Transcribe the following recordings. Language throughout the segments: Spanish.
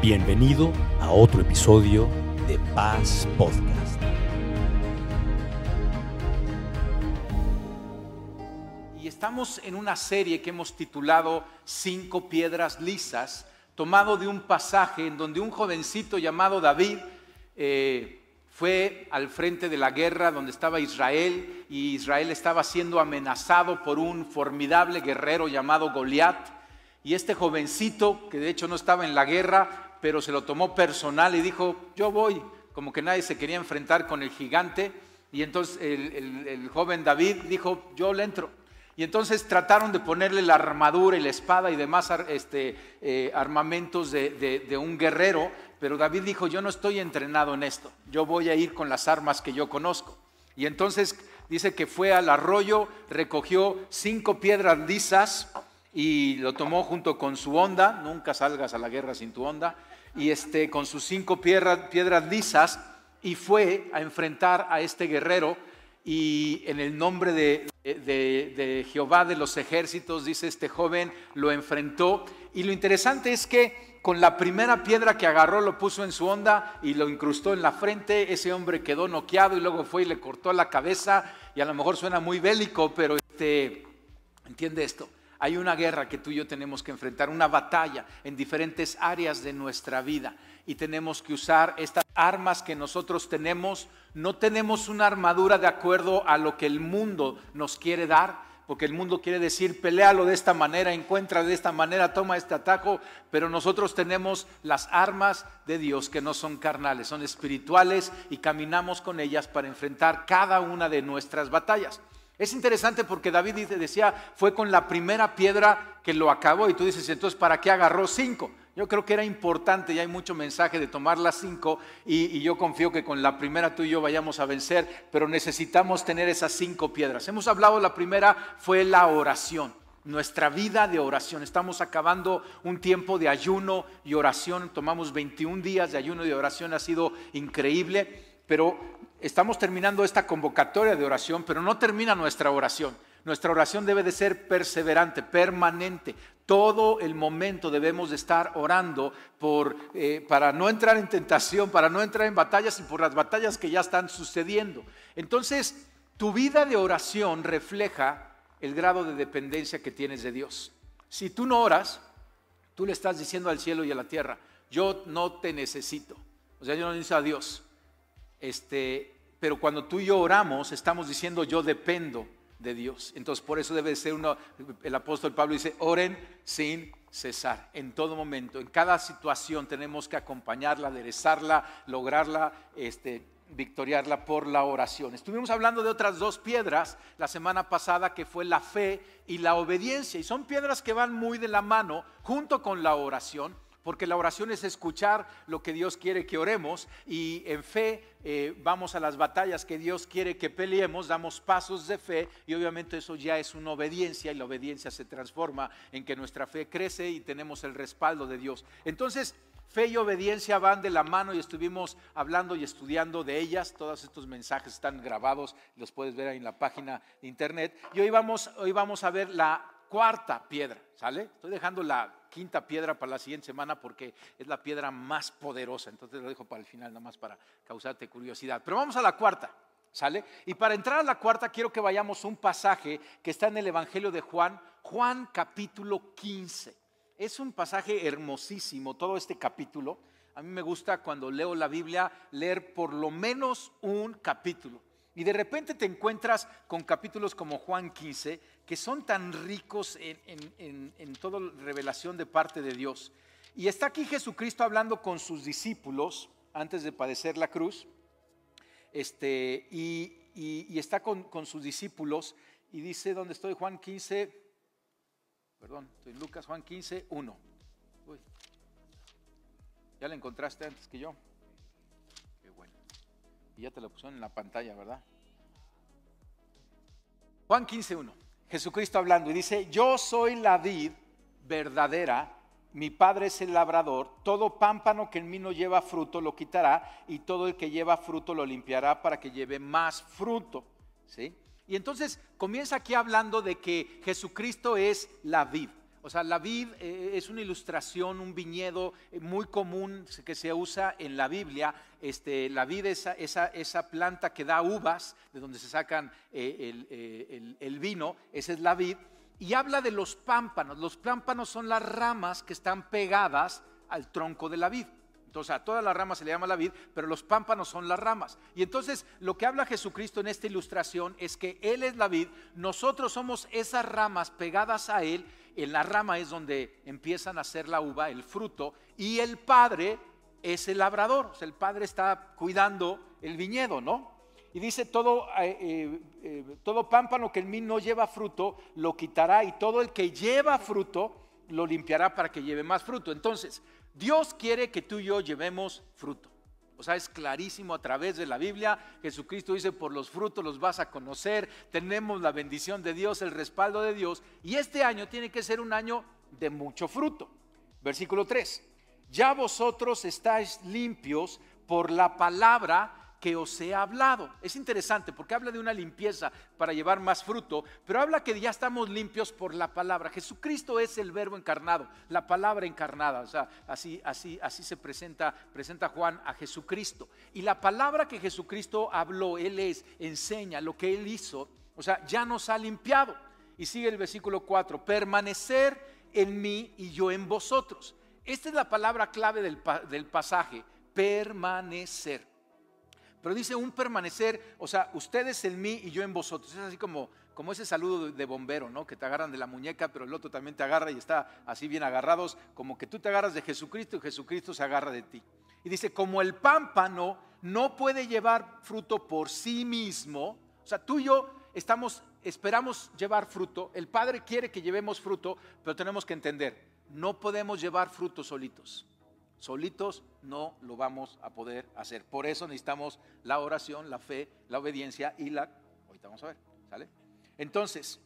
Bienvenido a otro episodio de Paz Podcast. Y estamos en una serie que hemos titulado Cinco piedras lisas, tomado de un pasaje en donde un jovencito llamado David eh, fue al frente de la guerra donde estaba Israel y Israel estaba siendo amenazado por un formidable guerrero llamado Goliat. Y este jovencito, que de hecho no estaba en la guerra, pero se lo tomó personal y dijo, yo voy, como que nadie se quería enfrentar con el gigante. Y entonces el, joven David dijo, yo le entro. Y entonces trataron de ponerle la armadura y la espada y demás este, eh, armamentos de, de, un guerrero, pero David dijo, yo no estoy entrenado en esto, yo voy a ir con las armas que yo conozco. Y entonces dice que fue al arroyo, recogió cinco piedras lisas, y lo tomó junto con su onda, nunca salgas a la guerra sin tu onda, y este, con sus cinco piedras, lisas, y fue a enfrentar a este guerrero, y en el nombre de, de, Jehová de los ejércitos, dice este joven, lo enfrentó, y lo interesante es que con la primera piedra que agarró lo puso en su onda y lo incrustó en la frente, ese hombre quedó noqueado y luego fue y le cortó la cabeza, y a lo mejor suena muy bélico, pero este, entiende esto, hay una guerra que tú y yo tenemos que enfrentar, una batalla en diferentes áreas de nuestra vida. Y tenemos que usar estas armas que nosotros tenemos. No tenemos una armadura de acuerdo a lo que el mundo nos quiere dar, porque el mundo quiere decir, pelealo de esta manera, encuentra de esta manera, toma este atajo, pero nosotros tenemos las armas de Dios que no son carnales, son espirituales y caminamos con ellas para enfrentar cada una de nuestras batallas. Es interesante porque David decía, fue con la primera piedra que lo acabó y tú dices, entonces, ¿para qué agarró cinco? Yo creo que era importante y hay mucho mensaje de tomar las cinco y, y, yo confío que con la primera tú y yo vayamos a vencer, pero necesitamos tener esas cinco piedras. Hemos hablado, la primera fue la oración, nuestra vida de oración. Estamos acabando un tiempo de ayuno y oración, tomamos 21 días de ayuno y de oración, ha sido increíble, pero estamos terminando esta convocatoria de oración, pero no termina nuestra oración. Nuestra oración debe de ser perseverante, permanente. Todo el momento debemos de estar orando por, eh, para no entrar en tentación, para no entrar en batallas y por las batallas que ya están sucediendo. Entonces, tu vida de oración refleja el grado de dependencia que tienes de Dios. Si tú no oras, tú le estás diciendo al cielo y a la tierra, yo no te necesito. O sea, yo no necesito a Dios. Este, pero cuando tú y yo oramos, estamos diciendo yo dependo de Dios. Entonces, por eso debe ser uno, el apóstol Pablo dice, oren sin cesar, en todo momento, en cada situación tenemos que acompañarla, aderezarla, lograrla, este, victoriarla por la oración. Estuvimos hablando de otras dos piedras la semana pasada que fue la fe y la obediencia y son piedras que van muy de la mano junto con la oración porque la oración es escuchar lo que Dios quiere que oremos y en fe eh, vamos a las batallas que Dios quiere que peleemos, damos pasos de fe y obviamente eso ya es una obediencia y la obediencia se transforma en que nuestra fe crece y tenemos el respaldo de Dios. Entonces, fe y obediencia van de la mano y estuvimos hablando y estudiando de ellas. Todos estos mensajes están grabados, los puedes ver ahí en la página de internet. Y hoy vamos, hoy vamos a ver la cuarta piedra, ¿sale? Estoy dejando la quinta piedra para la siguiente semana porque es la piedra más poderosa. Entonces lo dejo para el final, nada más para causarte curiosidad. Pero vamos a la cuarta, ¿sale? Y para entrar a la cuarta quiero que vayamos a un pasaje que está en el Evangelio de Juan, Juan capítulo 15. Es un pasaje hermosísimo, todo este capítulo. A mí me gusta cuando leo la Biblia leer por lo menos un capítulo. Y de repente te encuentras con capítulos como Juan 15, que son tan ricos en, toda revelación de parte de Dios. Y está aquí Jesucristo hablando con sus discípulos antes de padecer la cruz. Este, y, está con, sus discípulos y dice, ¿dónde estoy? Juan 15, perdón, estoy en Lucas, Juan 15, 1. ya la encontraste antes que yo. Y ya te lo pusieron en la pantalla, ¿verdad? Juan 15.1. Jesucristo hablando y dice, yo soy la vid verdadera, mi padre es el labrador, todo pámpano que en mí no lleva fruto lo quitará y todo el que lleva fruto lo limpiará para que lleve más fruto. ¿Sí? Y entonces comienza aquí hablando de que Jesucristo es la vid. O sea, la vid eh, es una ilustración, un viñedo eh, muy común que se usa en la Biblia. Este, la vid es esa, planta que da uvas, de donde se sacan el, el vino, esa es la vid. Y habla de los pámpanos. Los pámpanos son las ramas que están pegadas al tronco de la vid. Entonces a todas las ramas se le llama la vid, pero los pámpanos son las ramas. Y entonces lo que habla Jesucristo en esta ilustración es que Él es la vid, nosotros somos esas ramas pegadas a Él, en la rama es donde empiezan a hacer la uva, el fruto, y el Padre es el labrador, o sea, el Padre está cuidando el viñedo, ¿no? Y dice, todo, eh, eh, eh, todo pámpano que en mí no lleva fruto, lo quitará, y todo el que lleva fruto, lo limpiará para que lleve más fruto. Entonces, Dios quiere que tú y yo llevemos fruto. O sea, es clarísimo a través de la Biblia. Jesucristo dice, por los frutos los vas a conocer. Tenemos la bendición de Dios, el respaldo de Dios. Y este año tiene que ser un año de mucho fruto. Versículo 3. Ya vosotros estáis limpios por la palabra que os he hablado. Es interesante porque habla de una limpieza para llevar más fruto, pero habla que ya estamos limpios por la palabra. Jesucristo es el verbo encarnado, la palabra encarnada. O sea, así, así, así se presenta, presenta Juan a Jesucristo. Y la palabra que Jesucristo habló, Él es, enseña lo que Él hizo, o sea, ya nos ha limpiado. Y sigue el versículo 4, permanecer en mí y yo en vosotros. Esta es la palabra clave del, del pasaje, permanecer. Pero dice un permanecer, o sea, ustedes en mí y yo en vosotros. Es así como, como ese saludo de bombero, ¿no? Que te agarran de la muñeca, pero el otro también te agarra y está así bien agarrados, como que tú te agarras de Jesucristo y Jesucristo se agarra de ti. Y dice, como el pámpano no puede llevar fruto por sí mismo, o sea, tú y yo estamos, esperamos llevar fruto, el Padre quiere que llevemos fruto, pero tenemos que entender, no podemos llevar fruto solitos. Solitos no lo vamos a poder hacer. Por eso necesitamos la oración, la fe, la obediencia y la... Ahorita vamos a ver, ¿sale? Entonces,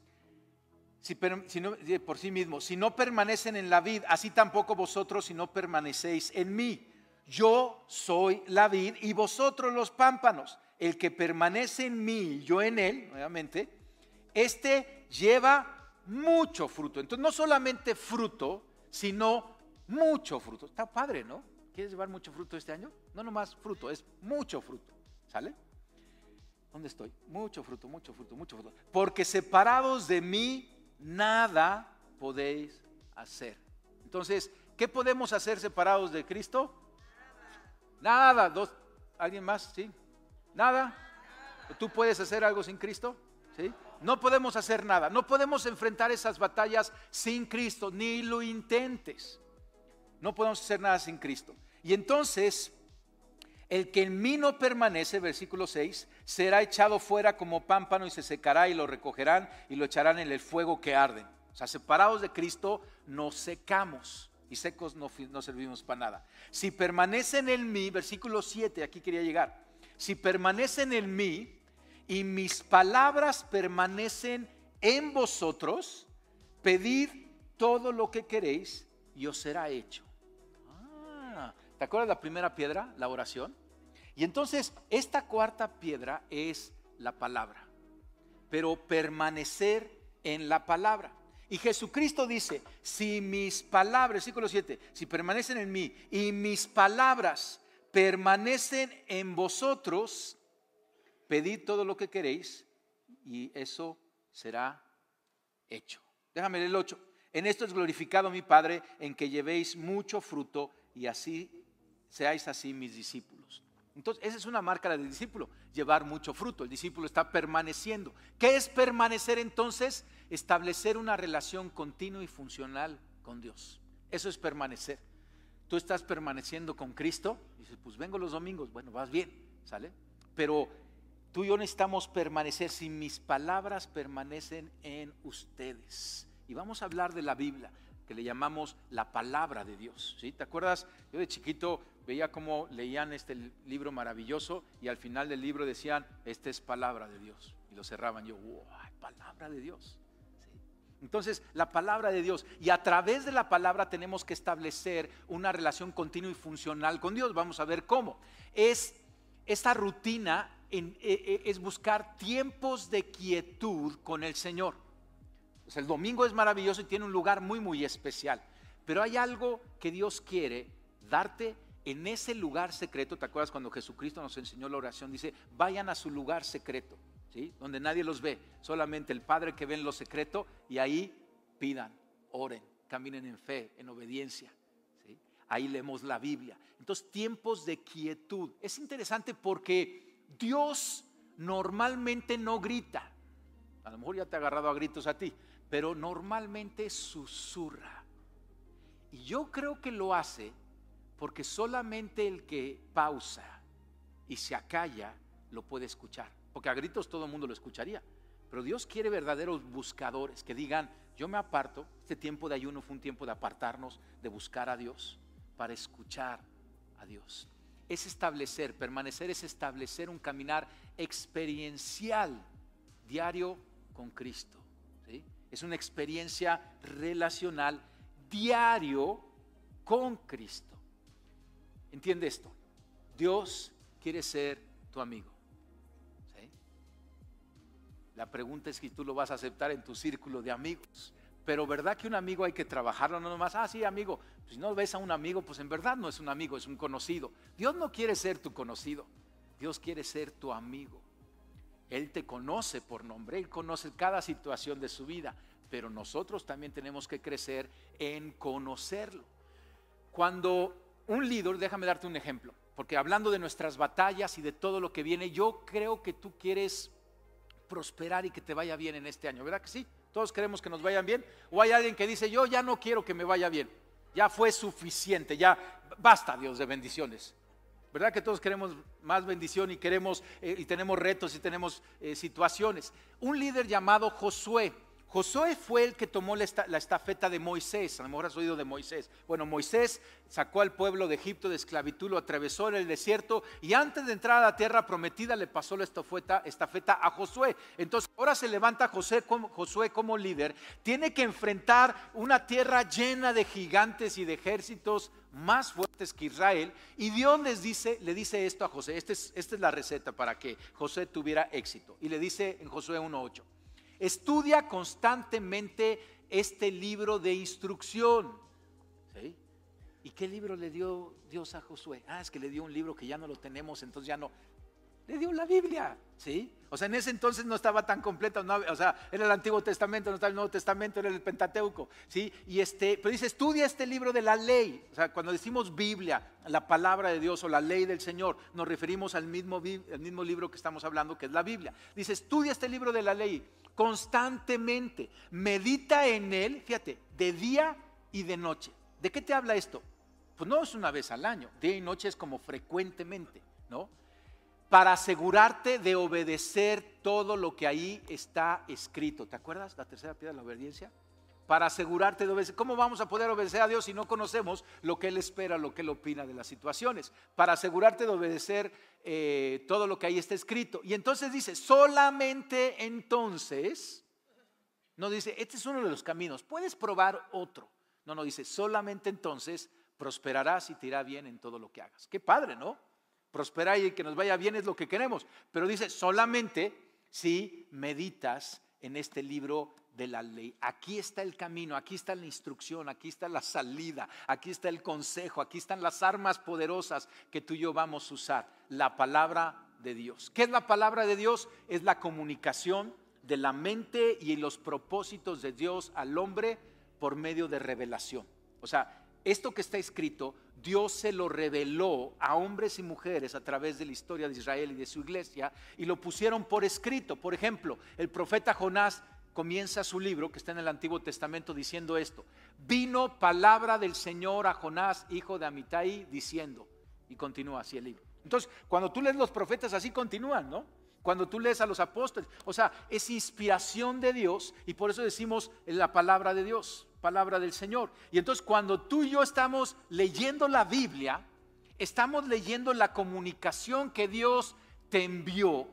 si, por sí mismo, si no permanecen en la vid, así tampoco vosotros si no permanecéis en mí. Yo soy la vid y vosotros los pámpanos. El que permanece en mí, yo en él, nuevamente, este lleva mucho fruto. Entonces, no solamente fruto, sino mucho fruto. Está padre, ¿no? ¿Quieres llevar mucho fruto este año? No nomás fruto, es mucho fruto. ¿Sale? ¿Dónde estoy? Mucho fruto, mucho fruto, mucho fruto. Porque separados de mí, nada podéis hacer. Entonces, ¿qué podemos hacer separados de Cristo? Nada. Nada. Dos, ¿Alguien más? ¿Sí? Nada. ¿Tú puedes hacer algo sin Cristo? ¿Sí? No podemos hacer nada. No podemos enfrentar esas batallas sin Cristo, ni lo intentes. No podemos hacer nada sin Cristo. Y entonces, el que en mí no permanece, versículo 6, será echado fuera como pámpano y se secará y lo recogerán y lo echarán en el fuego que arden. O sea, separados de Cristo nos secamos y secos no, no servimos para nada. Si permanecen en mí, versículo 7, aquí quería llegar. Si permanecen en mí y mis palabras permanecen en vosotros, pedid todo lo que queréis y os será hecho. ¿Te acuerdas la primera piedra? La oración. Y entonces esta cuarta piedra es la palabra. Pero permanecer en la palabra. Y Jesucristo dice, si mis palabras, versículo 7, si permanecen en mí y mis palabras permanecen en vosotros, pedid todo lo que queréis y eso será hecho. Déjame leer el 8. En esto es glorificado mi Padre, en que llevéis mucho fruto y así seáis así mis discípulos. Entonces, esa es una marca del discípulo, llevar mucho fruto. El discípulo está permaneciendo. ¿Qué es permanecer entonces? Establecer una relación continua y funcional con Dios. Eso es permanecer. Tú estás permaneciendo con Cristo, dices, pues vengo los domingos, bueno, vas bien, ¿sale? Pero tú y yo necesitamos permanecer si mis palabras permanecen en ustedes. Y vamos a hablar de la Biblia le llamamos la palabra de Dios. ¿sí? ¿Te acuerdas? Yo de chiquito veía cómo leían este libro maravilloso y al final del libro decían, esta es palabra de Dios. Y lo cerraban. Yo, wow, palabra de Dios. Entonces, la palabra de Dios. Y a través de la palabra tenemos que establecer una relación continua y funcional con Dios. Vamos a ver cómo. Es esta rutina, en, e, e, es buscar tiempos de quietud con el Señor. El domingo es maravilloso y tiene un lugar muy, muy especial. Pero hay algo que Dios quiere darte en ese lugar secreto. ¿Te acuerdas cuando Jesucristo nos enseñó la oración? Dice, vayan a su lugar secreto, ¿sí? Donde nadie los ve, solamente el Padre que ve en lo secreto y ahí pidan, oren, caminen en fe, en obediencia. ¿sí? Ahí leemos la Biblia. Entonces, tiempos de quietud. Es interesante porque Dios normalmente no grita. A lo mejor ya te ha agarrado a gritos a ti, pero normalmente susurra. Y yo creo que lo hace porque solamente el que pausa y se acalla lo puede escuchar. Porque a gritos todo el mundo lo escucharía. Pero Dios quiere verdaderos buscadores que digan, yo me aparto, este tiempo de ayuno fue un tiempo de apartarnos, de buscar a Dios, para escuchar a Dios. Es establecer, permanecer es establecer un caminar experiencial diario con Cristo. Es una experiencia relacional diario con Cristo. Entiende esto. Dios quiere ser tu amigo. La pregunta es si tú lo vas a aceptar en tu círculo de amigos. Pero verdad que un amigo hay que trabajarlo, no nomás, ah, sí, amigo. Si no ves a un amigo, pues en verdad no es un amigo, es un conocido. Dios no quiere ser tu conocido, Dios quiere ser tu amigo. Él te conoce por nombre, Él conoce cada situación de su vida, pero nosotros también tenemos que crecer en conocerlo. Cuando un líder, déjame darte un ejemplo, porque hablando de nuestras batallas y de todo lo que viene, yo creo que tú quieres prosperar y que te vaya bien en este año, ¿verdad que sí? Todos queremos que nos vayan bien. O hay alguien que dice, yo ya no quiero que me vaya bien, ya fue suficiente, ya basta Dios de bendiciones. ¿Verdad que todos queremos más bendición y queremos eh, y tenemos retos y tenemos eh, situaciones? Un líder llamado Josué. Josué fue el que tomó la, estafeta de Moisés. A lo mejor has oído de Moisés. Bueno, Moisés sacó al pueblo de Egipto de esclavitud, lo atravesó en el desierto y antes de entrar a la tierra prometida le pasó la estafeta, estafeta a Josué. Entonces ahora se levanta Josué como, líder. Tiene que enfrentar una tierra llena de gigantes y de ejércitos más fuertes que Israel. Y Dios les dice, le dice esto a José. Este esta es la receta para que José tuviera éxito. Y le dice en Josué 1.8, estudia constantemente este libro de instrucción. ¿Y qué libro le dio Dios a Josué? Ah, es que le dio un libro que ya no lo tenemos, entonces ya no. Le dio la Biblia, ¿sí? O sea, en ese entonces no estaba tan completa, o sea, era el Antiguo Testamento, no estaba el Nuevo Testamento, era el Pentateuco, ¿sí? Y este, pero dice, estudia este libro de la ley. O sea, cuando decimos Biblia, la palabra de Dios o la ley del Señor, nos referimos al mismo, al mismo libro que estamos hablando, que es la Biblia. Dice, estudia este libro de la ley constantemente, medita en él, fíjate, de día y de noche. ¿De qué te habla esto? Pues no es una vez al año, día y noche es como frecuentemente, ¿no? Para asegurarte de obedecer todo lo que ahí está escrito. ¿Te acuerdas la tercera piedra de la obediencia? Para asegurarte de obedecer. ¿Cómo vamos a poder obedecer a Dios si no conocemos lo que Él espera, lo que Él opina de las situaciones? Para asegurarte de obedecer eh, todo lo que ahí está escrito. Y entonces dice, solamente entonces, no dice, este es uno de los caminos, puedes probar otro. No, no, dice, solamente entonces prosperarás y te irá bien en todo lo que hagas. Qué padre, ¿no? Prosperar y que nos vaya bien es lo que queremos. Pero dice, solamente si meditas en este libro de la ley. Aquí está el camino, aquí está la instrucción, aquí está la salida, aquí está el consejo, aquí están las armas poderosas que tú y yo vamos a usar. La palabra de Dios. ¿Qué es la palabra de Dios? Es la comunicación de la mente y los propósitos de Dios al hombre por medio de revelación. O sea, esto que está escrito, Dios se lo reveló a hombres y mujeres a través de la historia de Israel y de su iglesia y lo pusieron por escrito. Por ejemplo, el profeta Jonás comienza su libro, que está en el Antiguo Testamento, diciendo esto. Vino palabra del Señor a Jonás, hijo de Amitai, diciendo, y continúa así el libro. Entonces, cuando tú lees los profetas, así continúan, ¿no? Cuando tú lees a los apóstoles, o sea, es inspiración de Dios y por eso decimos la palabra de Dios palabra del Señor. Y entonces cuando tú y yo estamos leyendo la Biblia, estamos leyendo la comunicación que Dios te envió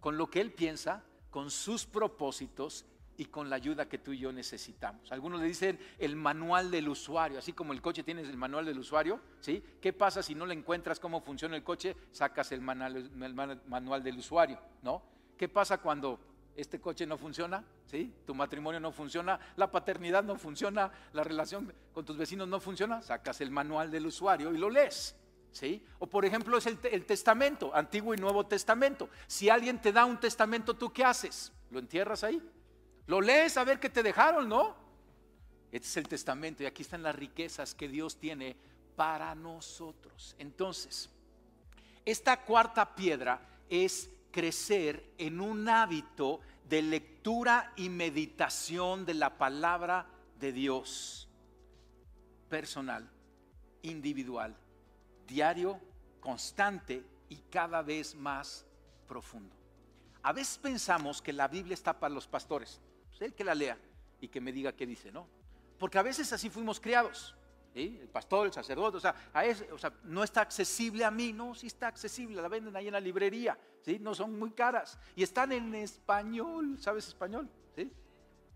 con lo que Él piensa, con sus propósitos y con la ayuda que tú y yo necesitamos. Algunos le dicen el manual del usuario, así como el coche tienes el manual del usuario, ¿sí? ¿Qué pasa si no le encuentras cómo funciona el coche? Sacas el manual, el manual del usuario, ¿no? ¿Qué pasa cuando este coche no funciona, ¿sí? Tu matrimonio no funciona, la paternidad no funciona, la relación con tus vecinos no funciona, sacas el manual del usuario y lo lees. ¿Sí? O por ejemplo es el, el, testamento, Antiguo y Nuevo Testamento. Si alguien te da un testamento, ¿tú qué haces? ¿Lo entierras ahí? Lo lees a ver qué te dejaron, ¿no? Este es el testamento y aquí están las riquezas que Dios tiene para nosotros. Entonces, esta cuarta piedra es crecer en un hábito de lectura y meditación de la palabra de Dios. Personal, individual, diario, constante y cada vez más profundo. A veces pensamos que la Biblia está para los pastores. Pues el que la lea y que me diga qué dice, ¿no? Porque a veces así fuimos criados el pastor, el sacerdote, o sea, no está accesible a mí, no, sí está accesible, la venden ahí en la librería, ¿sí? no son muy caras y están en español, ¿sabes español? ¿Sí?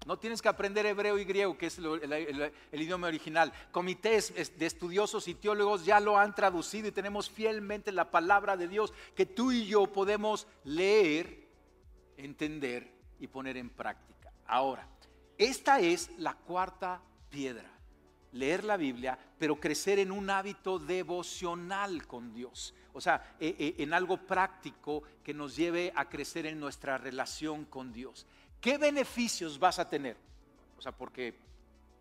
No tienes que aprender hebreo y griego, que es el, idioma original. Comités de estudiosos y teólogos ya lo han traducido y tenemos fielmente la palabra de Dios que tú y yo podemos leer, entender y poner en práctica. Ahora, esta es la cuarta piedra leer la Biblia, pero crecer en un hábito devocional con Dios. O sea, e, e, en algo práctico que nos lleve a crecer en nuestra relación con Dios. ¿Qué beneficios vas a tener? O sea, porque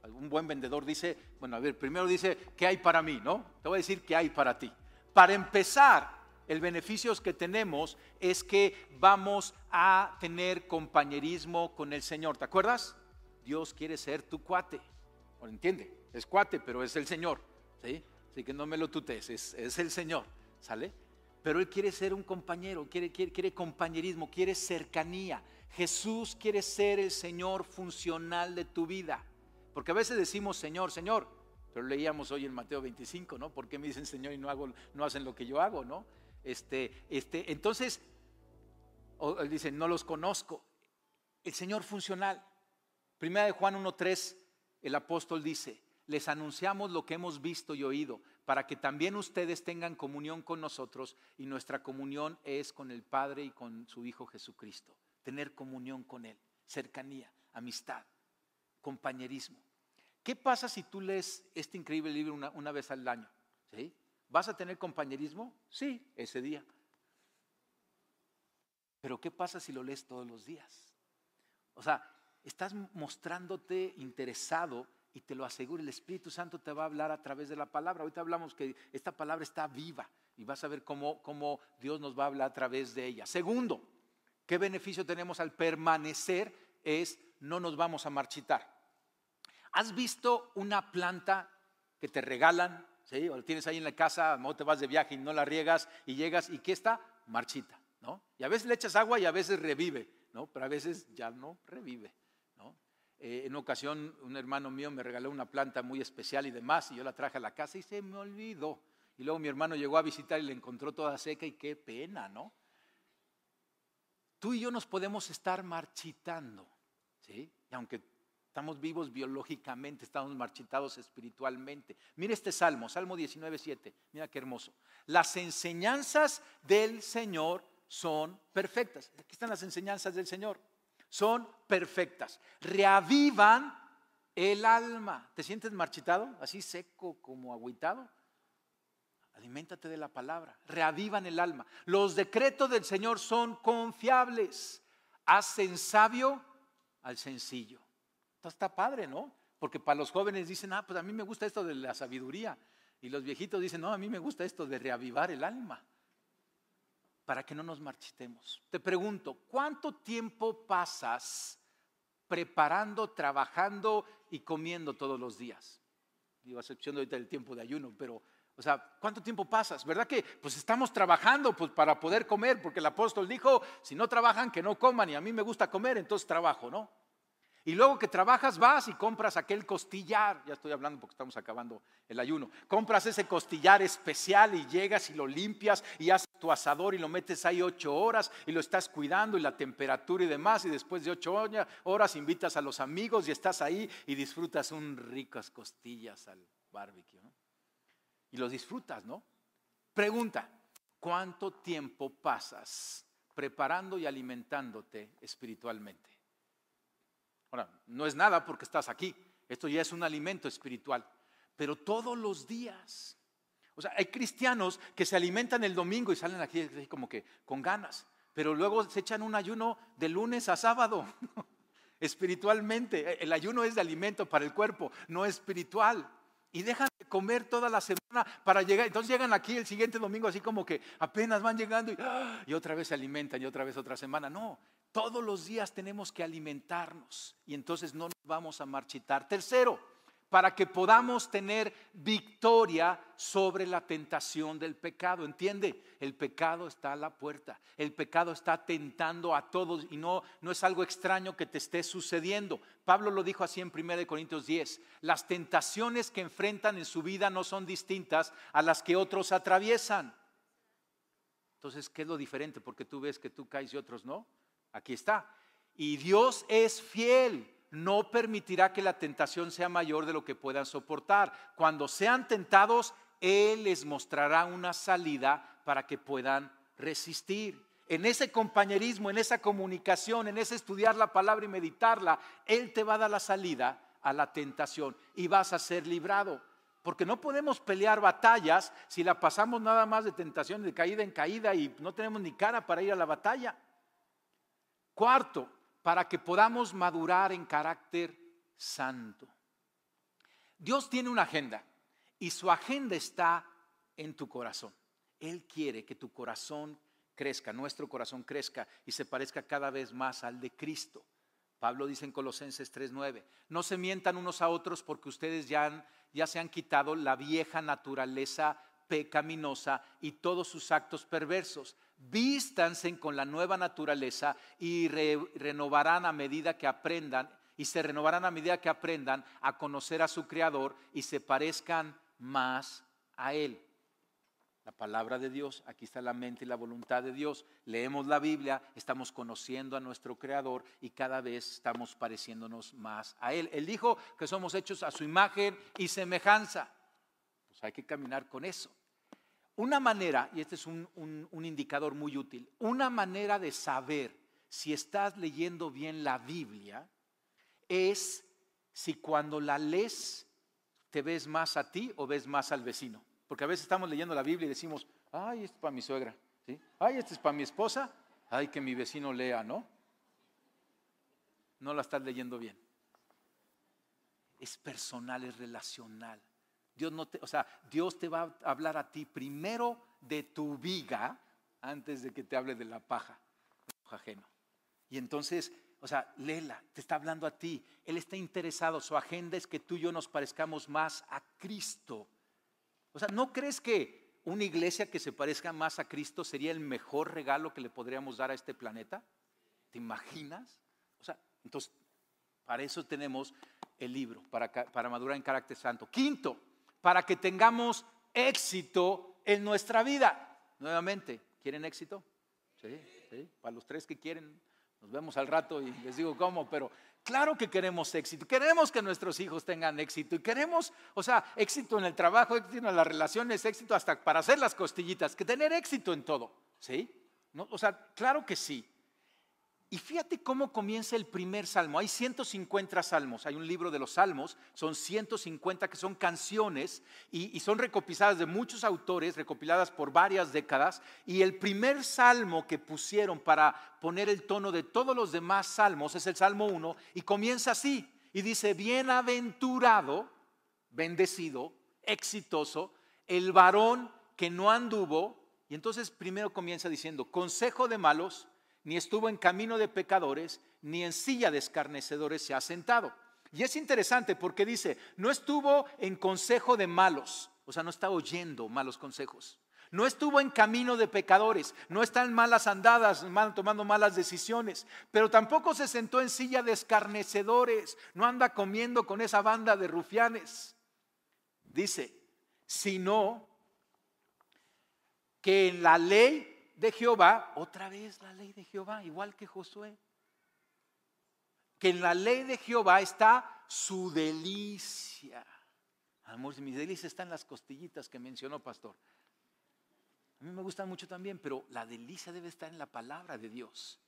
un buen vendedor dice, bueno, a ver, primero dice, ¿qué hay para mí? ¿No? Te voy a decir qué hay para ti. Para empezar, el beneficio que tenemos es que vamos a tener compañerismo con el Señor. ¿Te acuerdas? Dios quiere ser tu cuate. ¿O entiende? es cuate, pero es el Señor, ¿sí? Así que no me lo tutes, es, el Señor, ¿sale? Pero Él quiere ser un compañero, quiere, quiere, quiere compañerismo, quiere cercanía. Jesús quiere ser el Señor funcional de tu vida. Porque a veces decimos Señor, Señor, pero leíamos hoy en Mateo 25, ¿no? ¿Por qué me dicen Señor y no, hago, no hacen lo que yo hago, ¿no? Este, este, entonces, él dice, no los conozco. El Señor funcional. Primera de Juan 1.3, el apóstol dice, les anunciamos lo que hemos visto y oído, para que también ustedes tengan comunión con nosotros y nuestra comunión es con el Padre y con su Hijo Jesucristo. Tener comunión con Él, cercanía, amistad, compañerismo. ¿Qué pasa si tú lees este increíble libro una, vez al año? ¿Sí? ¿Vas a tener compañerismo? Sí, ese día. Pero ¿qué pasa si lo lees todos los días? O sea, estás mostrándote interesado y te lo aseguro, el Espíritu Santo te va a hablar a través de la palabra. Ahorita hablamos que esta palabra está viva y vas a ver cómo, cómo Dios nos va a hablar a través de ella. Segundo, ¿qué beneficio tenemos al permanecer? Es no nos vamos a marchitar. ¿Has visto una planta que te regalan? O la tienes ahí en la casa, no te vas de viaje y no la riegas y llegas y ¿qué está? Marchita. ¿no? Y a veces le echas agua y a veces revive, ¿no? pero a veces ya no revive. Eh, en ocasión un hermano mío me regaló una planta muy especial y demás, y yo la traje a la casa y se me olvidó. Y luego mi hermano llegó a visitar y la encontró toda seca y qué pena, ¿no? Tú y yo nos podemos estar marchitando, ¿sí? Y aunque estamos vivos biológicamente, estamos marchitados espiritualmente. Mira este salmo, Salmo 19, Mira qué hermoso. Las enseñanzas del Señor son perfectas. Aquí están las enseñanzas del Señor son perfectas. Reavivan el alma. ¿Te sientes marchitado? Así seco como agüitado. Aliméntate de la palabra. Reavivan el alma. Los decretos del Señor son confiables. Hacen sabio al sencillo. Esto está padre, ¿no? Porque para los jóvenes dicen, ah, pues a mí me gusta esto de la sabiduría. Y los viejitos dicen, no, a mí me gusta esto de reavivar el alma para que no nos marchitemos. Te pregunto, ¿cuánto tiempo pasas preparando, trabajando y comiendo todos los días? Digo, excepción ahorita del tiempo de ayuno, pero, o sea, ¿cuánto tiempo pasas? ¿Verdad que pues estamos trabajando pues, para poder comer? Porque el apóstol dijo, si no trabajan, que no coman, y a mí me gusta comer, entonces trabajo, ¿no? Y luego que trabajas vas y compras aquel costillar, ya estoy hablando porque estamos acabando el ayuno, compras ese costillar especial y llegas y lo limpias y haces tu asador y lo metes ahí ocho horas y lo estás cuidando y la temperatura y demás y después de ocho horas invitas a los amigos y estás ahí y disfrutas un ricas costillas al barbecue. Y lo disfrutas, ¿no? Pregunta, ¿cuánto tiempo pasas preparando y alimentándote espiritualmente. No es nada porque estás aquí, esto ya es un alimento espiritual, pero todos los días. O sea, hay cristianos que se alimentan el domingo y salen aquí como que con ganas, pero luego se echan un ayuno de lunes a sábado. Espiritualmente, el ayuno es de alimento para el cuerpo, no espiritual y dejan de comer toda la semana para llegar. Entonces llegan aquí el siguiente domingo así como que apenas van llegando y, ¡ah! y, otra vez se alimentan y otra vez otra semana. No, todos los días tenemos que alimentarnos y entonces no nos vamos a marchitar. Tercero, para que podamos tener victoria sobre la tentación del pecado. ¿Entiende? El pecado está a la puerta. El pecado está tentando a todos y no, no es algo extraño que te esté sucediendo. Pablo lo dijo así en 1 Corintios 10. Las tentaciones que enfrentan en su vida no son distintas a las que otros atraviesan. Entonces, ¿qué es lo diferente? Porque tú ves que tú caes y otros no. Aquí está. Y Dios es fiel no permitirá que la tentación sea mayor de lo que puedan soportar. Cuando sean tentados, Él les mostrará una salida para que puedan resistir. En ese compañerismo, en esa comunicación, en ese estudiar la palabra y meditarla, Él te va a dar la salida a la tentación y vas a ser librado. Porque no podemos pelear batallas si la pasamos nada más de tentación, de caída en caída y no tenemos ni cara para ir a la batalla. Cuarto, para que podamos madurar en carácter santo. Dios tiene una agenda y su agenda está en tu corazón. Él quiere que tu corazón crezca, nuestro corazón crezca y se parezca cada vez más al de Cristo. Pablo dice en Colosenses 3:9, no se mientan unos a otros porque ustedes ya, ya se han quitado la vieja naturaleza pecaminosa y todos sus actos perversos. Vístanse con la nueva naturaleza y renovarán a medida que aprendan y se renovarán a medida que aprendan a conocer a su Creador y se parezcan más a Él. La palabra de Dios, aquí está la mente y la voluntad de Dios. Leemos la Biblia, estamos conociendo a nuestro Creador y cada vez estamos pareciéndonos más a Él. Él dijo que somos hechos a su imagen y semejanza. Pues hay que caminar con eso. Una manera, y este es un, indicador muy útil, una manera de saber si estás leyendo bien la Biblia es si cuando la lees te ves más a ti o ves más al vecino. Porque a veces estamos leyendo la Biblia y decimos, ay, esto es para mi suegra, ay, esto es para mi esposa, ay, que mi vecino lea, ¿no? No la estás leyendo bien. Es personal, es relacional. Dios no te, o sea, Dios te va a hablar a ti primero de tu viga antes de que te hable de la paja, ajeno. Y entonces, o sea, léela, te está hablando a ti. Él está interesado, su agenda es que tú y yo nos parezcamos más a Cristo. O sea, ¿no crees que una iglesia que se parezca más a Cristo sería el mejor regalo que le podríamos dar a este planeta? ¿Te imaginas? O sea, entonces, para eso tenemos el libro, para, para madurar en carácter santo. Quinto, para que tengamos éxito en nuestra vida. Nuevamente, ¿quieren éxito? Sí, sí, para los tres que quieren, nos vemos al rato y les digo cómo, pero claro que queremos éxito, queremos que nuestros hijos tengan éxito y queremos, o sea, éxito en el trabajo, éxito en las relaciones, éxito hasta para hacer las costillitas, que tener éxito en todo, ¿sí? ¿No? O sea, claro que sí. Y fíjate cómo comienza el primer salmo. Hay 150 salmos, hay un libro de los salmos, son 150 que son canciones y, son recopiladas de muchos autores, recopiladas por varias décadas. Y el primer salmo que pusieron para poner el tono de todos los demás salmos es el Salmo 1 y comienza así. Y dice, bienaventurado, bendecido, exitoso, el varón que no anduvo. Y entonces primero comienza diciendo, consejo de malos ni estuvo en camino de pecadores, ni en silla de escarnecedores se ha sentado. Y es interesante porque dice, no estuvo en consejo de malos, o sea, no está oyendo malos consejos. No estuvo en camino de pecadores, no está en malas andadas, tomando malas decisiones, pero tampoco se sentó en silla de escarnecedores, no anda comiendo con esa banda de rufianes. Dice, sino que en la ley de Jehová, otra vez la ley de Jehová, igual que Josué. Que en la ley de Jehová está su delicia. Amor, mi delicia está en las costillitas que mencionó pastor. A mí me gusta mucho también, pero la delicia debe estar en la palabra de Dios.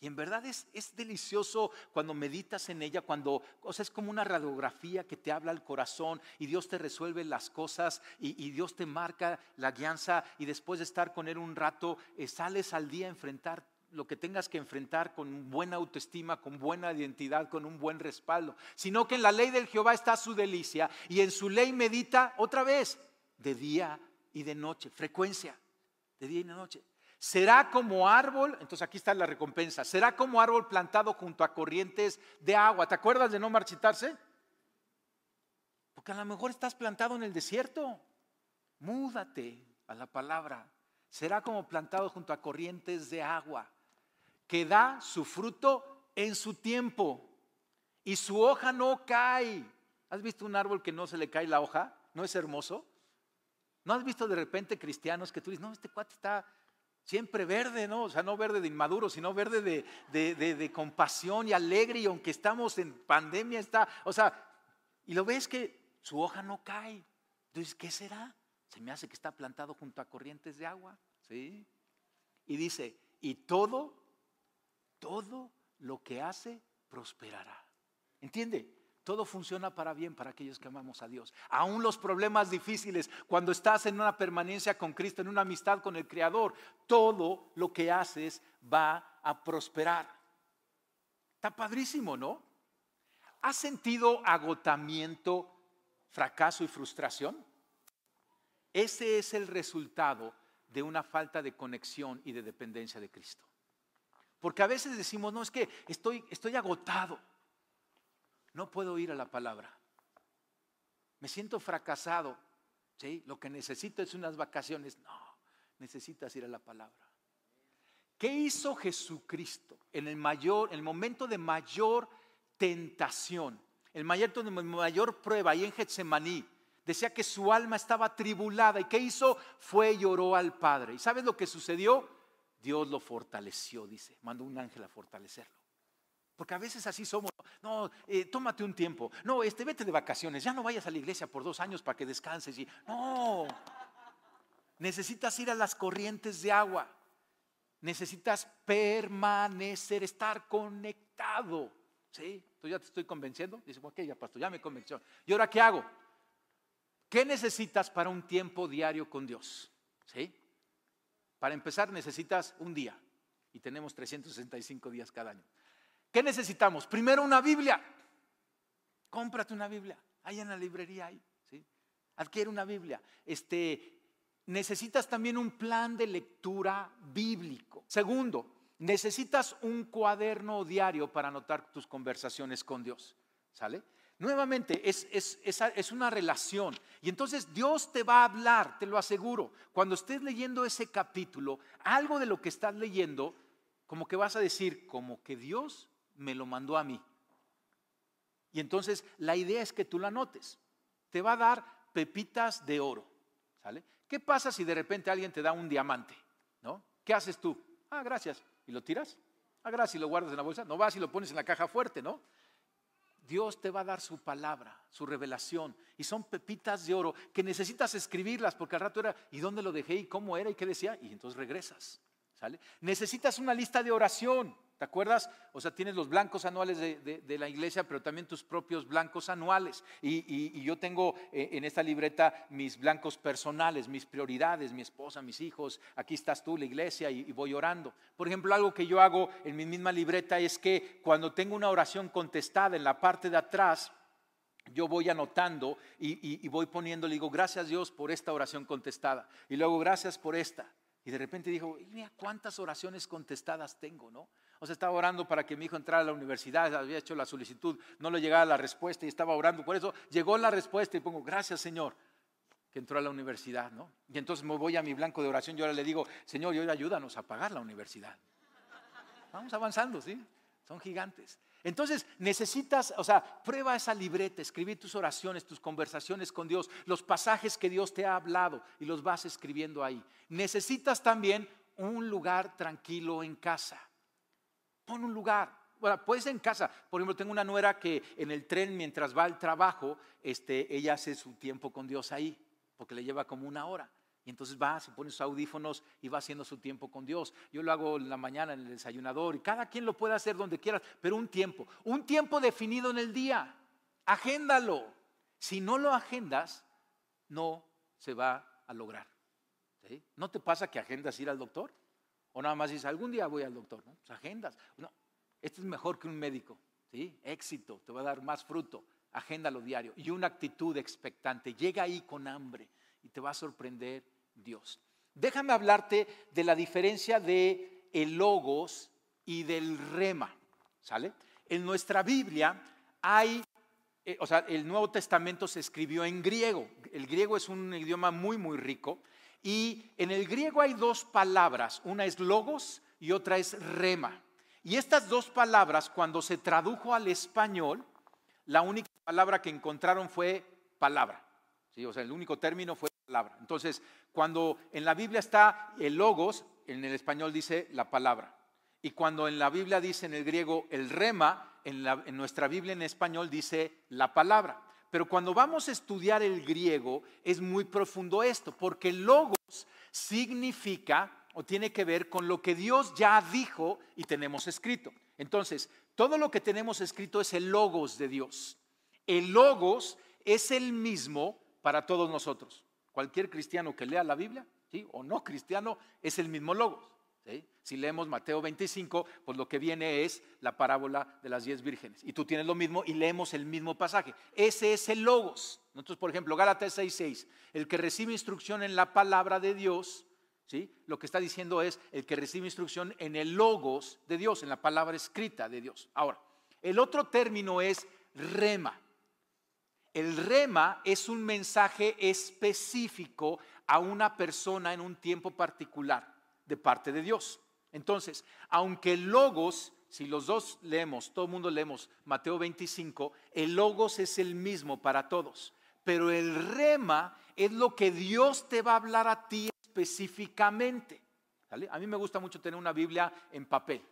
Y en verdad es, es, delicioso cuando meditas en ella, cuando, o sea, es como una radiografía que te habla al corazón y Dios te resuelve las cosas y, Dios te marca la guianza y después de estar con Él un rato, eh, sales al día a enfrentar lo que tengas que enfrentar con buena autoestima, con buena identidad, con un buen respaldo, sino que en la ley del Jehová está su delicia y en su ley medita otra vez de día y de noche, frecuencia, de día y de noche. Será como árbol, entonces aquí está la recompensa, será como árbol plantado junto a corrientes de agua. ¿Te acuerdas de no marchitarse? Porque a lo mejor estás plantado en el desierto. Múdate a la palabra. Será como plantado junto a corrientes de agua, que da su fruto en su tiempo y su hoja no cae. ¿Has visto un árbol que no se le cae la hoja? ¿No es hermoso? ¿No has visto de repente cristianos que tú dices, no, este cuate está siempre verde, ¿no? O sea, no verde de inmaduro, sino verde de, compasión y alegre, y aunque estamos en pandemia, está, o sea, y lo ves que su hoja no cae. Entonces, ¿qué será? Se me hace que está plantado junto a corrientes de agua, ¿sí? Y dice, y todo, todo lo que hace prosperará. ¿Entiende? Todo funciona para bien para aquellos que amamos a Dios. Aún los problemas difíciles, cuando estás en una permanencia con Cristo, en una amistad con el Creador, todo lo que haces va a prosperar. Está padrísimo, ¿no? ¿Has sentido agotamiento, fracaso y frustración? Ese es el resultado de una falta de conexión y de dependencia de Cristo. Porque a veces decimos, no, es que estoy, estoy agotado no puedo ir a la palabra. Me siento fracasado. ¿sí? Lo que necesito es unas vacaciones. No, necesitas ir a la palabra. ¿Qué hizo Jesucristo en el mayor, el momento de mayor tentación, el mayor, de mayor prueba, ahí en Getsemaní? Decía que su alma estaba tribulada. ¿Y qué hizo? Fue y lloró al Padre. ¿Y sabes lo que sucedió? Dios lo fortaleció, dice. Mandó un ángel a fortalecerlo. Porque a veces así somos. No, eh, tómate un tiempo. No, este, vete de vacaciones. Ya no vayas a la iglesia por dos años para que descanses. Y, no, necesitas ir a las corrientes de agua. Necesitas permanecer, estar conectado. ¿Sí? ¿Tú ya te estoy convenciendo? Dice, ok, ya pastor, ya me convenció. ¿Y ahora qué hago? ¿Qué necesitas para un tiempo diario con Dios? ¿Sí? Para empezar necesitas un día. Y tenemos 365 días cada año. ¿Qué necesitamos? Primero una Biblia. Cómprate una Biblia. Ahí en la librería hay. ¿sí? Adquiere una Biblia. Este, necesitas también un plan de lectura bíblico. Segundo, necesitas un cuaderno diario para anotar tus conversaciones con Dios. ¿Sale? Nuevamente, es, es, es, una relación. Y entonces Dios te va a hablar, te lo aseguro. Cuando estés leyendo ese capítulo, algo de lo que estás leyendo, como que vas a decir, como que Dios me lo mandó a mí. Y entonces la idea es que tú la notes. Te va a dar pepitas de oro. ¿Sale? ¿Qué pasa si de repente alguien te da un diamante? ¿No? ¿Qué haces tú? Ah, gracias. ¿Y lo tiras? Ah, gracias. ¿Y lo guardas en la bolsa? No vas y lo pones en la caja fuerte, ¿no? Dios te va a dar su palabra, su revelación. Y son pepitas de oro que necesitas escribirlas porque al rato era, ¿y dónde lo dejé? ¿Y cómo era? ¿Y qué decía? Y entonces regresas. Necesitas una lista de oración. ¿Te acuerdas? O sea, tienes los blancos anuales de, la iglesia, pero también tus propios blancos anuales. Y, yo tengo eh, en esta libreta mis blancos personales, mis prioridades, mi esposa, mis hijos. Aquí estás tú, la iglesia, y, voy orando. Por ejemplo, algo que yo hago en mi misma libreta es que cuando tengo una oración contestada en la parte de atrás, yo voy anotando y, y voy poniendo, le digo, gracias Dios por esta oración contestada. Y luego, gracias por esta. Y de repente dijo, mira cuántas oraciones contestadas tengo, ¿no? O sea, estaba orando para que mi hijo entrara a la universidad, había hecho la solicitud, no le llegaba la respuesta y estaba orando. Por eso llegó la respuesta y pongo, gracias Señor, que entró a la universidad, ¿no? Y entonces me voy a mi blanco de oración y ahora le digo, Señor, y hoy ayúdanos a pagar la universidad. Vamos avanzando, ¿sí? Son gigantes. Entonces necesitas, o sea, prueba esa libreta, escribir tus oraciones, tus conversaciones con Dios, los pasajes que Dios te ha hablado y los vas escribiendo ahí. Necesitas también un lugar tranquilo en casa. Pon un lugar. Bueno, puedes en casa. Por ejemplo, tengo una nuera que en el tren mientras va al trabajo, este, ella hace su tiempo con Dios ahí, porque le lleva como una hora. Y entonces va, se pone sus audífonos y va haciendo su tiempo con Dios. Yo lo hago en la mañana en el desayunador y cada quien lo puede hacer donde quiera, pero un tiempo, un tiempo definido en el día. Agéndalo. Si no lo agendas, no se va a lograr. ¿No te pasa que agendas ir al doctor? O nada más dices, algún día voy al doctor. Pues agendas. No, esto es mejor que un médico, ¿sí? Éxito, te va a dar más fruto. Agéndalo diario. Y una actitud expectante. Llega ahí con hambre y te va a sorprender Dios. Déjame hablarte de la diferencia de el logos y del rema, ¿sale? En nuestra Biblia hay, eh, o sea, el Nuevo Testamento se escribió en griego. El griego es un idioma muy, muy rico. Y en el griego hay dos palabras, una es logos y otra es rema. Y estas dos palabras, cuando se tradujo al español, la única palabra que encontraron fue palabra. ¿sí? O sea, el único término fue Entonces, cuando en la Biblia está el logos, en el español dice la palabra. Y cuando en la Biblia dice en el griego el rema, en, en nuestra Biblia en español dice la palabra. Pero cuando vamos a estudiar el griego es muy profundo esto, porque logos significa o tiene que ver con lo que Dios ya dijo y tenemos escrito. Entonces, todo lo que tenemos escrito es el logos de Dios. El logos es el mismo para todos nosotros. Cualquier cristiano que lea la Biblia, ¿sí? o no cristiano, es el mismo logos. Si leemos Mateo 25, pues lo que viene es la parábola de las diez vírgenes. Y tú tienes lo mismo y leemos el mismo pasaje. Ese es el logos. Nosotros, por ejemplo, Gálatas 6:6, el que recibe instrucción en la palabra de Dios, ¿sí? lo que está diciendo es el que recibe instrucción en el logos de Dios, en la palabra escrita de Dios. Ahora, el otro término es rema. El rema es un mensaje específico a una persona en un tiempo particular de parte de Dios. Entonces, aunque el logos, si los dos leemos, todo el mundo leemos Mateo 25, el logos es el mismo para todos, pero el rema es lo que Dios te va a hablar a ti específicamente. A mí me gusta mucho tener una Biblia en papel.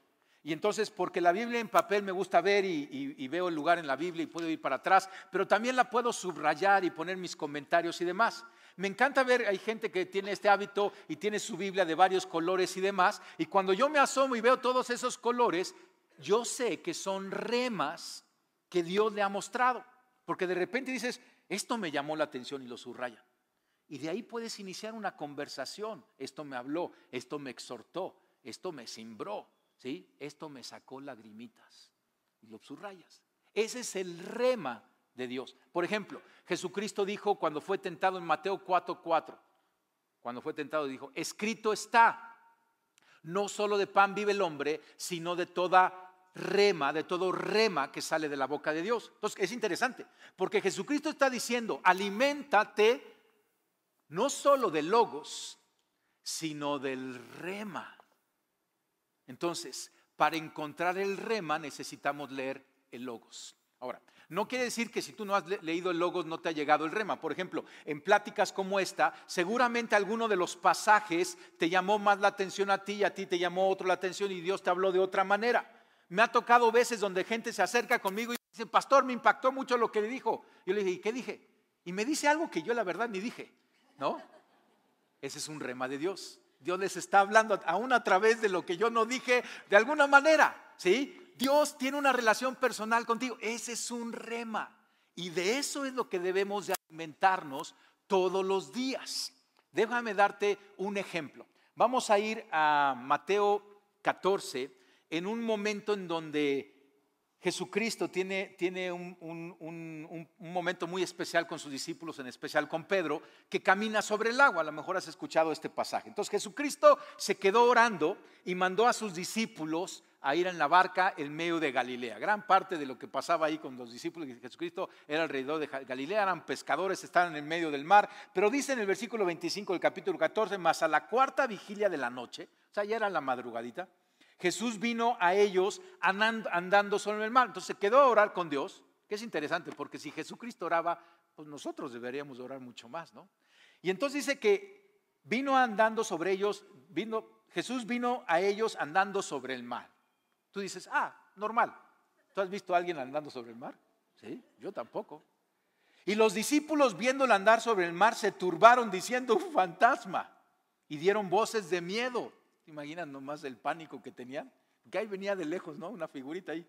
Y entonces, porque la Biblia en papel me gusta ver y, y, veo el lugar en la Biblia y puedo ir para atrás, pero también la puedo subrayar y poner mis comentarios y demás. Me encanta ver, hay gente que tiene este hábito y tiene su Biblia de varios colores y demás, y cuando yo me asomo y veo todos esos colores, yo sé que son remas que Dios le ha mostrado, porque de repente dices, esto me llamó la atención y lo subraya. Y de ahí puedes iniciar una conversación. Esto me habló, esto me exhortó, esto me cimbró, ¿sí? esto me sacó lagrimitas. Y lo subrayas. Ese es el rema de Dios. Por ejemplo, Jesucristo dijo cuando fue tentado en Mateo 4:4, cuando fue tentado dijo, escrito está, no solo de pan vive el hombre, sino de toda rema, de todo rema que sale de la boca de Dios. Entonces es interesante, porque Jesucristo está diciendo, aliméntate no solo de logos, sino del rema. Entonces, para encontrar el rema necesitamos leer el logos. Ahora, no quiere decir que si tú no has leído el Logos no te ha llegado el rema. Por ejemplo, en pláticas como esta, seguramente alguno de los pasajes te llamó más la atención a ti y a ti te llamó otro la atención y Dios te habló de otra manera. Me ha tocado veces donde gente se acerca conmigo y dice, pastor, me impactó mucho lo que le dijo. Yo le dije, ¿y qué dije? Y me dice algo que yo la verdad ni dije, ¿no? Ese es un rema de Dios. Dios les está hablando aún a través de lo que yo no dije de alguna manera, ¿sí? Dios tiene una relación personal contigo. Ese es un rema. Y de eso es lo que debemos de alimentarnos todos los días. Déjame darte un ejemplo. Vamos a ir a Mateo 14 en un momento en donde Jesucristo tiene, tiene un, un, momento muy especial con sus discípulos, en especial con Pedro, que camina sobre el agua. A lo mejor has escuchado este pasaje. Entonces Jesucristo se quedó orando y mandó a sus discípulos a ir en la barca en medio de Galilea. Gran parte de lo que pasaba ahí con los discípulos de Jesucristo era alrededor de Galilea, eran pescadores, estaban en medio del mar. Pero dice en el versículo 25 del capítulo 14, más a la cuarta vigilia de la noche, o sea, ya era la madrugadita, Jesús vino a ellos andando sobre el mar. Entonces se quedó a orar con Dios, que es interesante, porque si Jesucristo oraba, pues nosotros deberíamos orar mucho más, ¿no? Y entonces dice que vino andando sobre ellos, vino, Jesús vino a ellos andando sobre el mar. Tú dices, ah, normal. ¿Tú has visto a alguien andando sobre el mar? Sí, yo tampoco. Y los discípulos viéndolo andar sobre el mar se turbaron diciendo un fantasma y dieron voces de miedo. ¿Te imaginas nomás el pánico que tenían? Que ahí venía de lejos, ¿no? Una figurita ahí.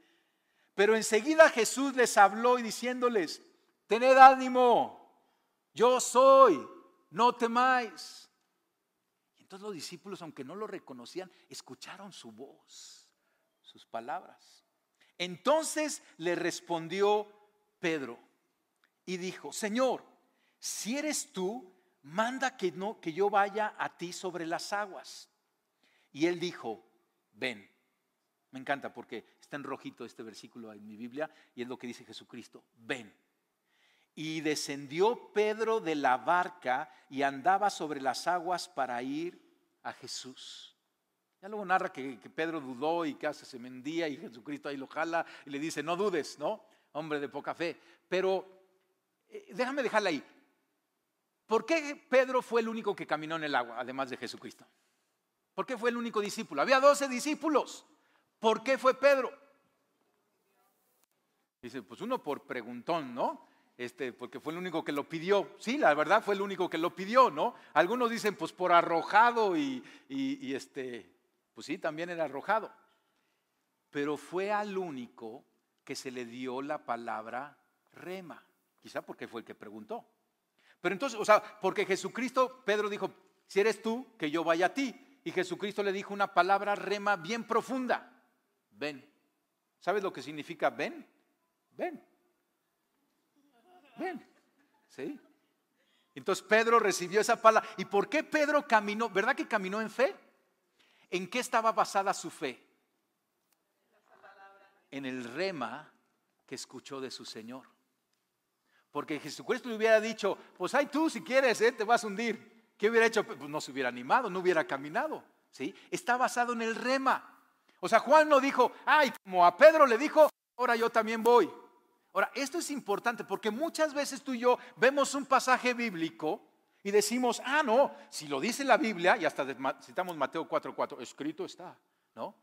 Pero enseguida Jesús les habló y diciéndoles, tened ánimo, yo soy, no temáis. Y entonces los discípulos, aunque no lo reconocían, escucharon su voz, sus palabras. Entonces le respondió Pedro y dijo, Señor, si eres tú, manda que, no, que yo vaya a ti sobre las aguas. Y él dijo, ven. Me encanta porque está en rojito este versículo en mi Biblia y es lo que dice Jesucristo, ven. Y descendió Pedro de la barca y andaba sobre las aguas para ir a Jesús. Ya luego narra que, Pedro dudó y que hace se mendía y Jesucristo ahí lo jala y le dice, no dudes, ¿no? Hombre de poca fe. Pero eh, déjame dejarla ahí. ¿Por qué Pedro fue el único que caminó en el agua, además de Jesucristo? ¿Por qué fue el único discípulo? Había doce discípulos. ¿Por qué fue Pedro? Dice, pues uno por preguntón, ¿no? Este, porque fue el único que lo pidió. Sí, la verdad fue el único que lo pidió, ¿no? Algunos dicen, pues por arrojado y, y este, pues sí, también era arrojado. Pero fue al único que se le dio la palabra rema. Quizá porque fue el que preguntó. Pero entonces, o sea, porque Jesucristo, Pedro dijo, si eres tú, que yo vaya a ti. Y Jesucristo le dijo una palabra rema bien profunda. Ven. ¿Sabes lo que significa ven? Ven. Ven. ¿Sí? Entonces Pedro recibió esa palabra. ¿Y por qué Pedro caminó? ¿Verdad que caminó en fe? ¿En qué estaba basada su fe? En el rema que escuchó de su Señor. Porque Jesucristo le hubiera dicho, pues ay tú si quieres, ¿eh? te vas a hundir. ¿Qué hubiera hecho? Pues no se hubiera animado, no hubiera caminado. ¿sí? Está basado en el rema. O sea, Juan no dijo, ay, como a Pedro le dijo, ahora yo también voy. Ahora, esto es importante porque muchas veces tú y yo vemos un pasaje bíblico y decimos, ah, no, si lo dice la Biblia, y hasta citamos Mateo 4:4, escrito está, ¿no?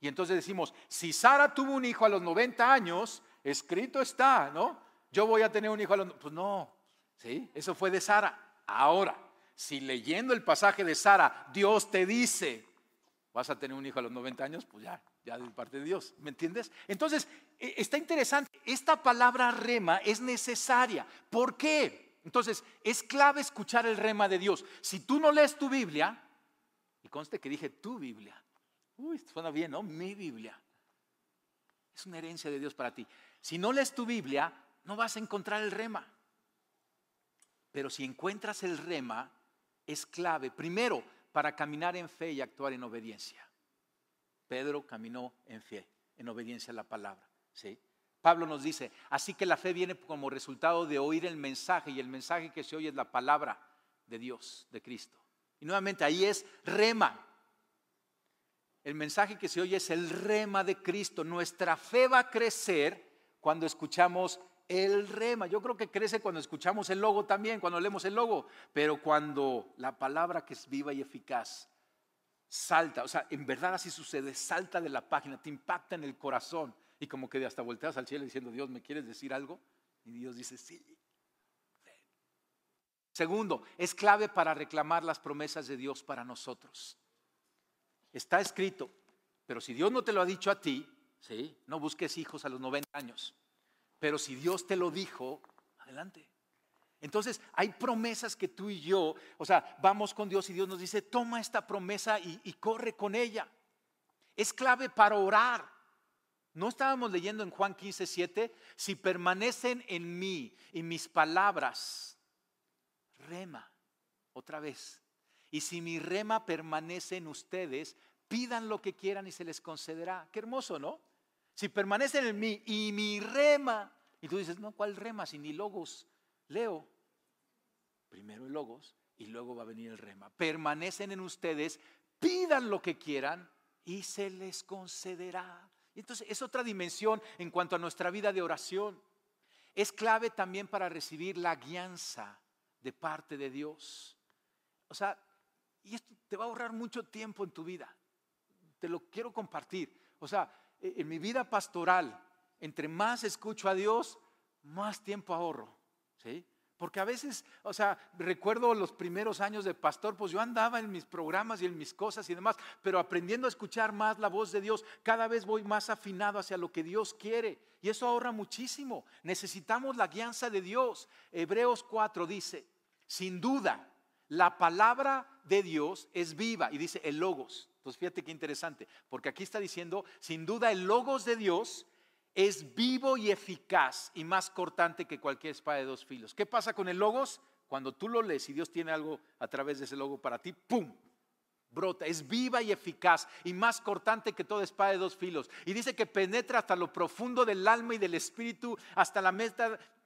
Y entonces decimos, si Sara tuvo un hijo a los 90 años, escrito está, ¿no? Yo voy a tener un hijo a los... Pues no, ¿sí? Eso fue de Sara. Ahora, si leyendo el pasaje de Sara, Dios te dice, vas a tener un hijo a los 90 años, pues ya, ya de parte de Dios, ¿me entiendes? Entonces, e, está interesante, esta palabra rema es necesaria. ¿Por qué? Entonces, es clave escuchar el rema de Dios. Si tú no lees tu Biblia, y conste que dije tu Biblia, uy, suena bien, ¿no? Mi Biblia. Es una herencia de Dios para ti. Si no lees tu Biblia, no vas a encontrar el rema. Pero si encuentras el rema, es clave, primero, para caminar en fe y actuar en obediencia. Pedro caminó en fe, en obediencia a la palabra. ¿sí? Pablo nos dice, así que la fe viene como resultado de oír el mensaje y el mensaje que se oye es la palabra de Dios, de Cristo. Y nuevamente ahí es rema. El mensaje que se oye es el rema de Cristo. Nuestra fe va a crecer cuando escuchamos el rema. Yo creo que crece cuando escuchamos el logo también, cuando leemos el logo, pero cuando la palabra que es viva y eficaz salta, o sea, en verdad así sucede, salta de la página, te impacta en el corazón y como que hasta volteas al cielo diciendo, Dios, ¿me quieres decir algo? Y Dios dice, sí. Segundo, es clave para reclamar las promesas de Dios para nosotros. Está escrito, pero si Dios no te lo ha dicho a ti, ¿sí? no busques hijos a los 90 años. Pero si Dios te lo dijo, adelante. Entonces, hay promesas que tú y yo, o sea, vamos con Dios y Dios nos dice, toma esta promesa y, corre con ella. Es clave para orar. ¿No estábamos leyendo en Juan 15, 7? Si permanecen en mí y mis palabras, rema, otra vez. Y si mi rema permanece en ustedes, pidan lo que quieran y se les concederá. Qué hermoso, ¿no? Si permanecen en mí y mi rema, y tú dices, no, ¿cuál rema? Si ni logos leo. Primero el logos y luego va a venir el rema. Permanecen en ustedes, pidan lo que quieran y se les concederá. Y entonces es otra dimensión en cuanto a nuestra vida de oración. Es clave también para recibir la guianza de parte de Dios. O sea, y esto te va a ahorrar mucho tiempo en tu vida. Te lo quiero compartir. O sea, en mi vida pastoral, entre más escucho a Dios, más tiempo ahorro. ¿Sí? Porque a veces, o sea, recuerdo los primeros años de pastor, pues yo andaba en mis programas y en mis cosas y demás, pero aprendiendo a escuchar más la voz de Dios, cada vez voy más afinado hacia lo que Dios quiere. Y eso ahorra muchísimo. Necesitamos la guianza de Dios. Hebreos 4 dice, sin duda, la palabra de Dios es viva. Y dice el logos. Entonces fíjate qué interesante, porque aquí está diciendo, sin duda el logos de Dios es vivo y eficaz y más cortante que cualquier espada de dos filos. ¿Qué pasa con el logos? Cuando tú lo lees y Dios tiene algo a través de ese logo para ti, ¡pum! Brota, es viva y eficaz y más cortante que toda espada de dos filos. Y dice que penetra hasta lo profundo del alma y del espíritu, hasta la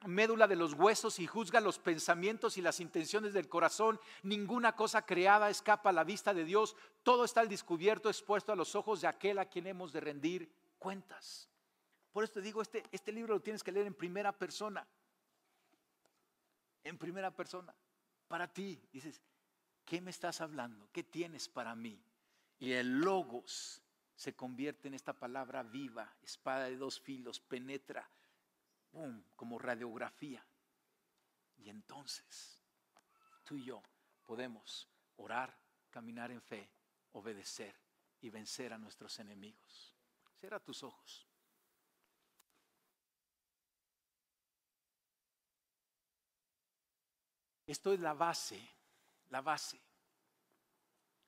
médula de los huesos y juzga los pensamientos y las intenciones del corazón. Ninguna cosa creada escapa a la vista de Dios. Todo está al descubierto, expuesto a los ojos de aquel a quien hemos de rendir cuentas. Por eso te digo, este, este libro lo tienes que leer en primera persona. En primera persona. Para ti. Dices, ¿qué me estás hablando? ¿Qué tienes para mí? Y el logos se convierte en esta palabra viva, espada de dos filos, penetra, como radiografía. Y entonces tú y yo podemos orar, caminar en fe, obedecer y vencer a nuestros enemigos. Cierra tus ojos. Esto es la base, la base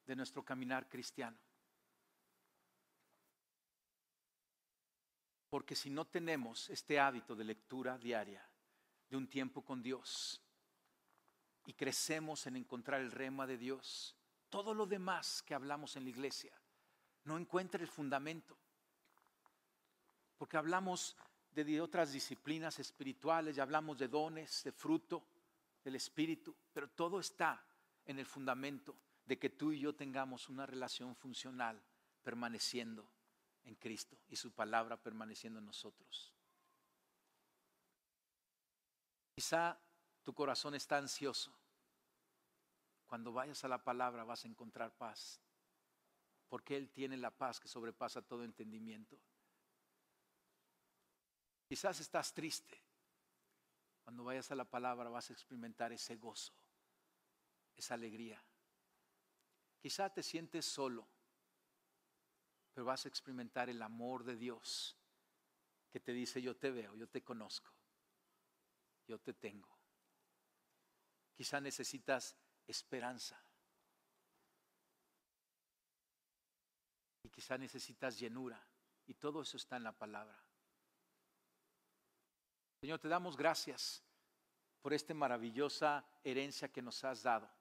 de nuestro caminar cristiano. Porque si no tenemos este hábito de lectura diaria, de un tiempo con Dios, y crecemos en encontrar el rema de Dios, todo lo demás que hablamos en la iglesia no encuentra el fundamento. Porque hablamos de otras disciplinas espirituales, ya hablamos de dones, de fruto, del Espíritu, pero todo está en el fundamento de que tú y yo tengamos una relación funcional permaneciendo en Cristo y su palabra permaneciendo en nosotros. Quizá tu corazón está ansioso. Cuando vayas a la palabra vas a encontrar paz, porque Él tiene la paz que sobrepasa todo entendimiento. Quizás estás triste cuando vayas a la palabra vas a experimentar ese gozo, esa alegría. Quizá te sientes solo, pero vas a experimentar el amor de Dios que te dice, yo te veo, yo te conozco, yo te tengo. Quizá necesitas esperanza. Y quizá necesitas llenura. Y todo eso está en la palabra. Señor, te damos gracias por esta maravillosa herencia que nos has dado.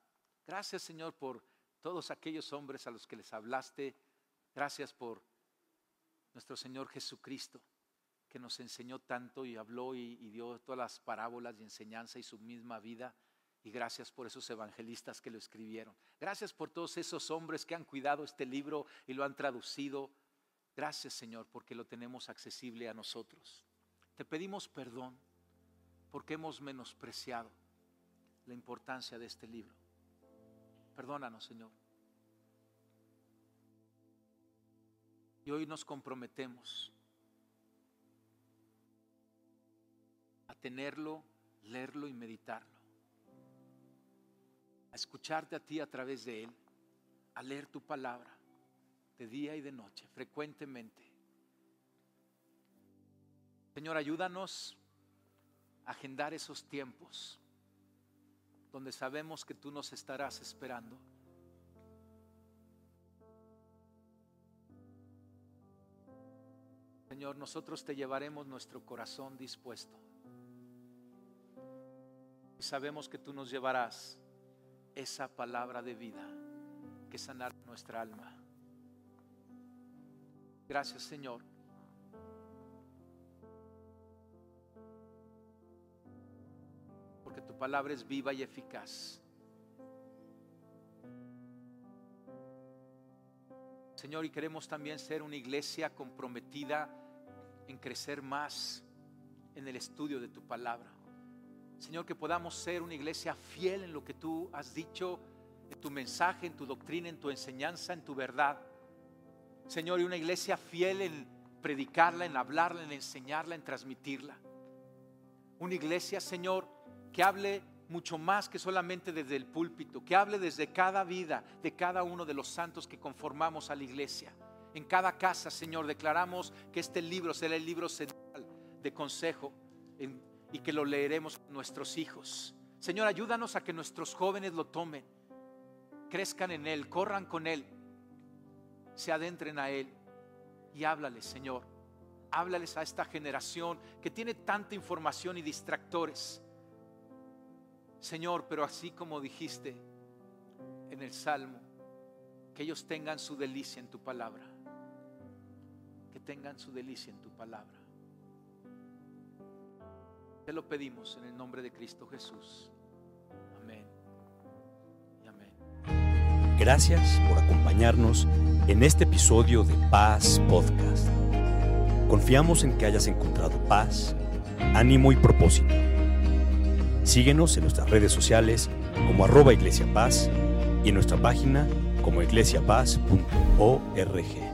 Gracias, Señor, por todos aquellos hombres a los que les hablaste. Gracias por nuestro Señor Jesucristo, que nos enseñó tanto y habló y, dio todas las parábolas y enseñanza y su misma vida. Y gracias por esos evangelistas que lo escribieron. Gracias por todos esos hombres que han cuidado este libro y lo han traducido. Gracias, Señor, porque lo tenemos accesible a nosotros. Te pedimos perdón porque hemos menospreciado la importancia de este libro. Perdónanos, Señor. Y hoy nos comprometemos a tenerlo, leerlo y meditarlo. A escucharte a ti a través de él, a leer tu palabra de día y de noche, frecuentemente Señor, ayúdanos a agendar esos tiempos donde sabemos que tú nos estarás esperando. Señor, nosotros te llevaremos nuestro corazón dispuesto. Y sabemos que tú nos llevarás esa palabra de vida que sanará nuestra alma. Gracias, Señor tu palabra es viva y eficaz. Señor, y queremos también ser una iglesia comprometida en crecer más en el estudio de tu palabra. Señor, que podamos ser una iglesia fiel en lo que tú has dicho, en tu mensaje, en tu doctrina, en tu enseñanza, en tu verdad. Señor, y una iglesia fiel en predicarla, en hablarla, en enseñarla, en transmitirla. Una iglesia, Señor, que hable mucho más que solamente desde el púlpito, que hable desde cada vida de cada uno de los santos que conformamos a la iglesia. En cada casa, Señor, declaramos que este libro será el libro central de consejo y que lo leeremos nuestros hijos. Señor, ayúdanos a que nuestros jóvenes lo tomen, crezcan en Él, corran con Él, se adentren a Él y háblales, Señor. Háblales a esta generación que tiene tanta información y distractores. Señor, pero así como dijiste en el Salmo, que ellos tengan su delicia en tu palabra. Que tengan su delicia en tu palabra. Te lo pedimos en el nombre de Cristo Jesús. Amén. Gracias por acompañarnos en este episodio de Paz Podcast. Confiamos en que hayas encontrado paz, ánimo y propósito. Síguenos en nuestras redes sociales como arroba Iglesia Paz y en nuestra página como iglesiapaz.org.